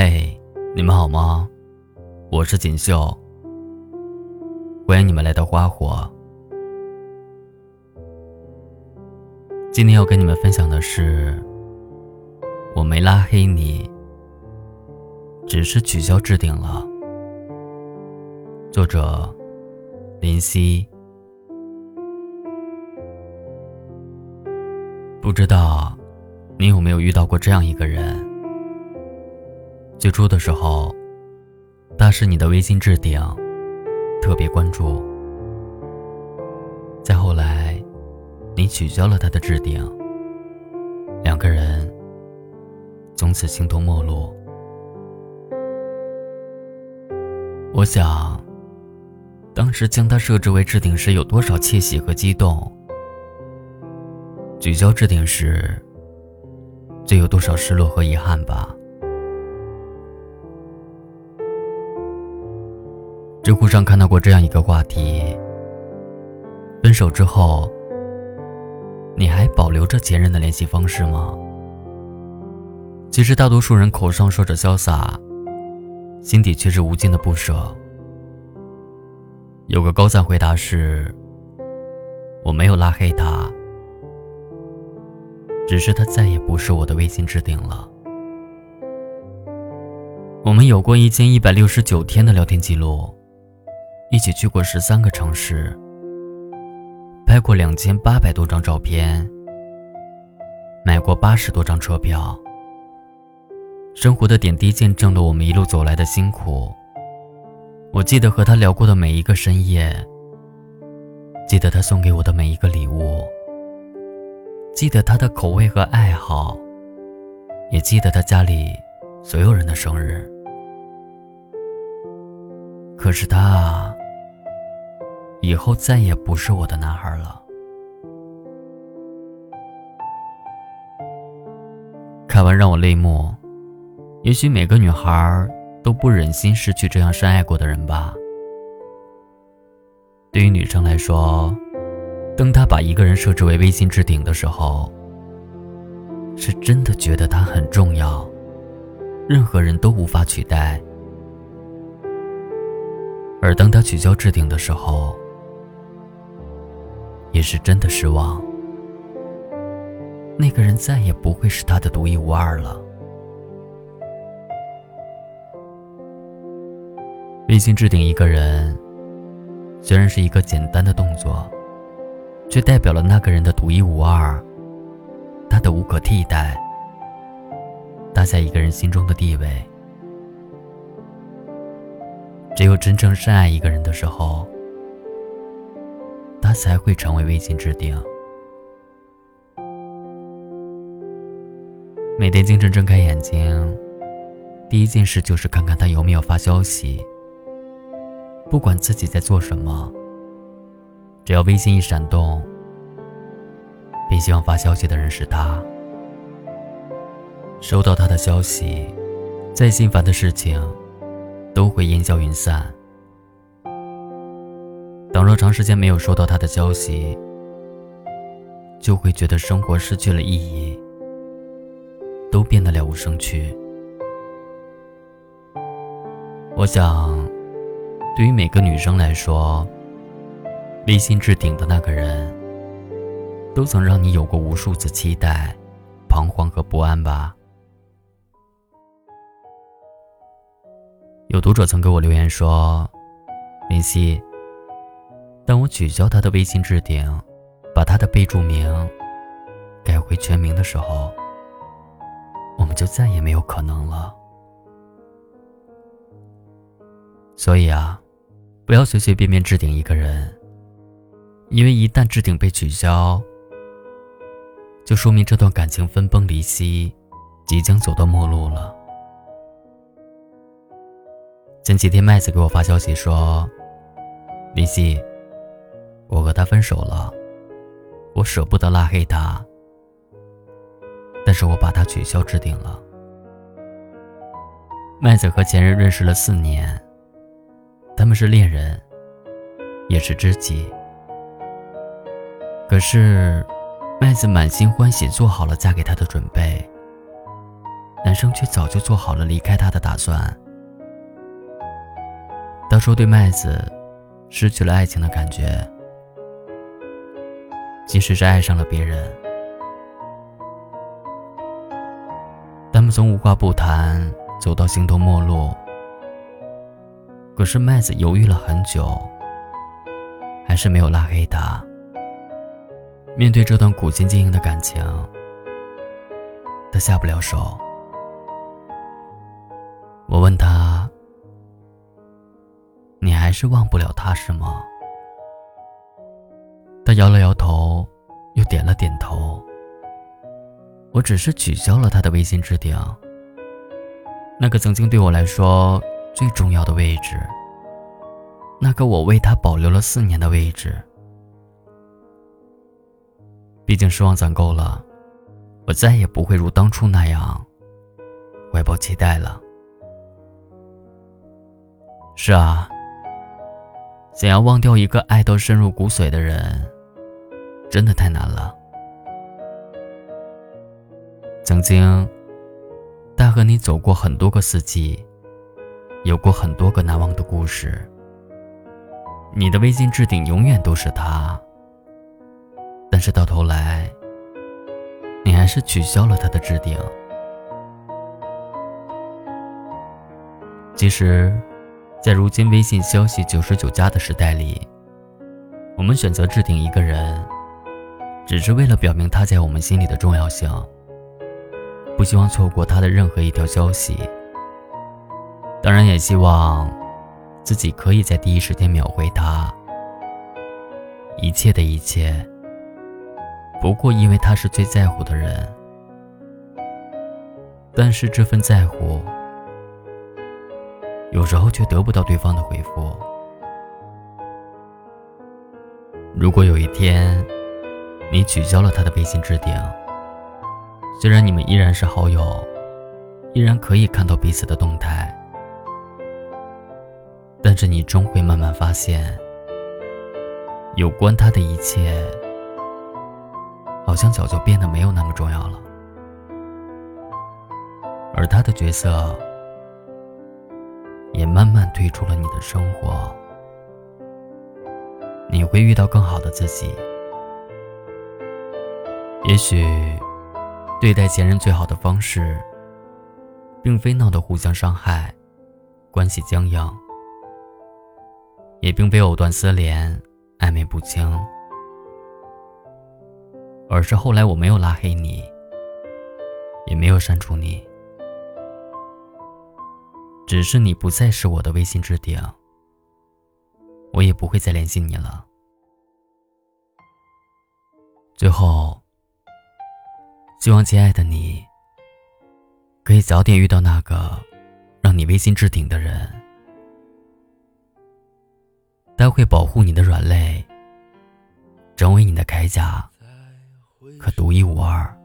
嘿，你们好吗？我是锦绣，欢迎你们来到花火。今天要跟你们分享的是，我没拉黑你，只是取消置顶了。作者林夕。不知道你有没有遇到过这样一个人？最初的时候，他是你的微信置顶，特别关注。再后来，你取消了他的置顶，两个人从此形同陌路。我想，当时将他设置为置顶时有多少窃喜和激动，取消置顶时，就有多少失落和遗憾吧。知乎上看到过这样一个话题：分手之后，你还保留着前任的联系方式吗？其实大多数人口上说着潇洒，心底却是无尽的不舍。有个高赞回答是：“我没有拉黑他，只是他再也不是我的微信置顶了。我们有过一千一百六十九天的聊天记录。”一起去过十三个城市，拍过两千八百多张照片，买过八十多张车票。生活的点滴见证了我们一路走来的辛苦。我记得和他聊过的每一个深夜，记得他送给我的每一个礼物，记得他的口味和爱好，也记得他家里所有人的生日。可是他。以后再也不是我的男孩了。看完让我泪目。也许每个女孩都不忍心失去这样深爱过的人吧。对于女生来说，当她把一个人设置为微信置顶的时候，是真的觉得他很重要，任何人都无法取代。而当他取消置顶的时候，也是真的失望，那个人再也不会是他的独一无二了。微信置顶一个人，虽然是一个简单的动作，却代表了那个人的独一无二，他的无可替代，他在一个人心中的地位。只有真正深爱一个人的时候。他才会成为微信置顶。每天清晨睁开眼睛，第一件事就是看看他有没有发消息。不管自己在做什么，只要微信一闪动，便希望发消息的人是他。收到他的消息，再心烦的事情都会烟消云散。倘若长时间没有收到他的消息，就会觉得生活失去了意义，都变得了无生趣。我想，对于每个女生来说，微信置顶的那个人，都曾让你有过无数次期待、彷徨和不安吧。有读者曾给我留言说：“林夕。”当我取消他的微信置顶，把他的备注名改回全名的时候，我们就再也没有可能了。所以啊，不要随随便便置顶一个人，因为一旦置顶被取消，就说明这段感情分崩离析，即将走到末路了。前几天麦子给我发消息说：“林夕。”我和他分手了，我舍不得拉黑他，但是我把他取消置顶了。麦子和前任认识了四年，他们是恋人，也是知己。可是，麦子满心欢喜做好了嫁给他的准备，男生却早就做好了离开他的打算。他说：“对麦子失去了爱情的感觉，即使是爱上了别人，他们从无话不谈走到形同陌路。可是麦子犹豫了很久，还是没有拉黑他。面对这段苦心经营的感情，他下不了手。我问他。”你还是忘不了他是吗？摇了摇头，又点了点头。我只是取消了他的微信置顶，那个曾经对我来说最重要的位置，那个我为他保留了四年的位置。毕竟失望攒够了，我再也不会如当初那样怀抱期待了。是啊。想要忘掉一个爱到深入骨髓的人，真的太难了。曾经，他和你走过很多个四季，有过很多个难忘的故事。你的微信置顶永远都是他，但是到头来，你还是取消了他的置顶。其实。在如今微信消息九十九加的时代里，我们选择置顶一个人，只是为了表明他在我们心里的重要性，不希望错过他的任何一条消息。当然，也希望自己可以在第一时间秒回他。一切的一切，不过因为他是最在乎的人，但是这份在乎。有时候却得不到对方的回复。如果有一天，你取消了他的微信置顶，虽然你们依然是好友，依然可以看到彼此的动态，但是你终会慢慢发现，有关他的一切，好像早就变得没有那么重要了，而他的角色。也慢慢退出了你的生活，你会遇到更好的自己。也许，对待前任最好的方式，并非闹得互相伤害，关系僵硬，也并非藕断丝连，暧昧不清，而是后来我没有拉黑你，也没有删除你。只是你不再是我的微信置顶，我也不会再联系你了。最后，希望亲爱的你，可以早点遇到那个让你威信置顶的人，他会保护你的软肋，成为你的铠甲，可独一无二。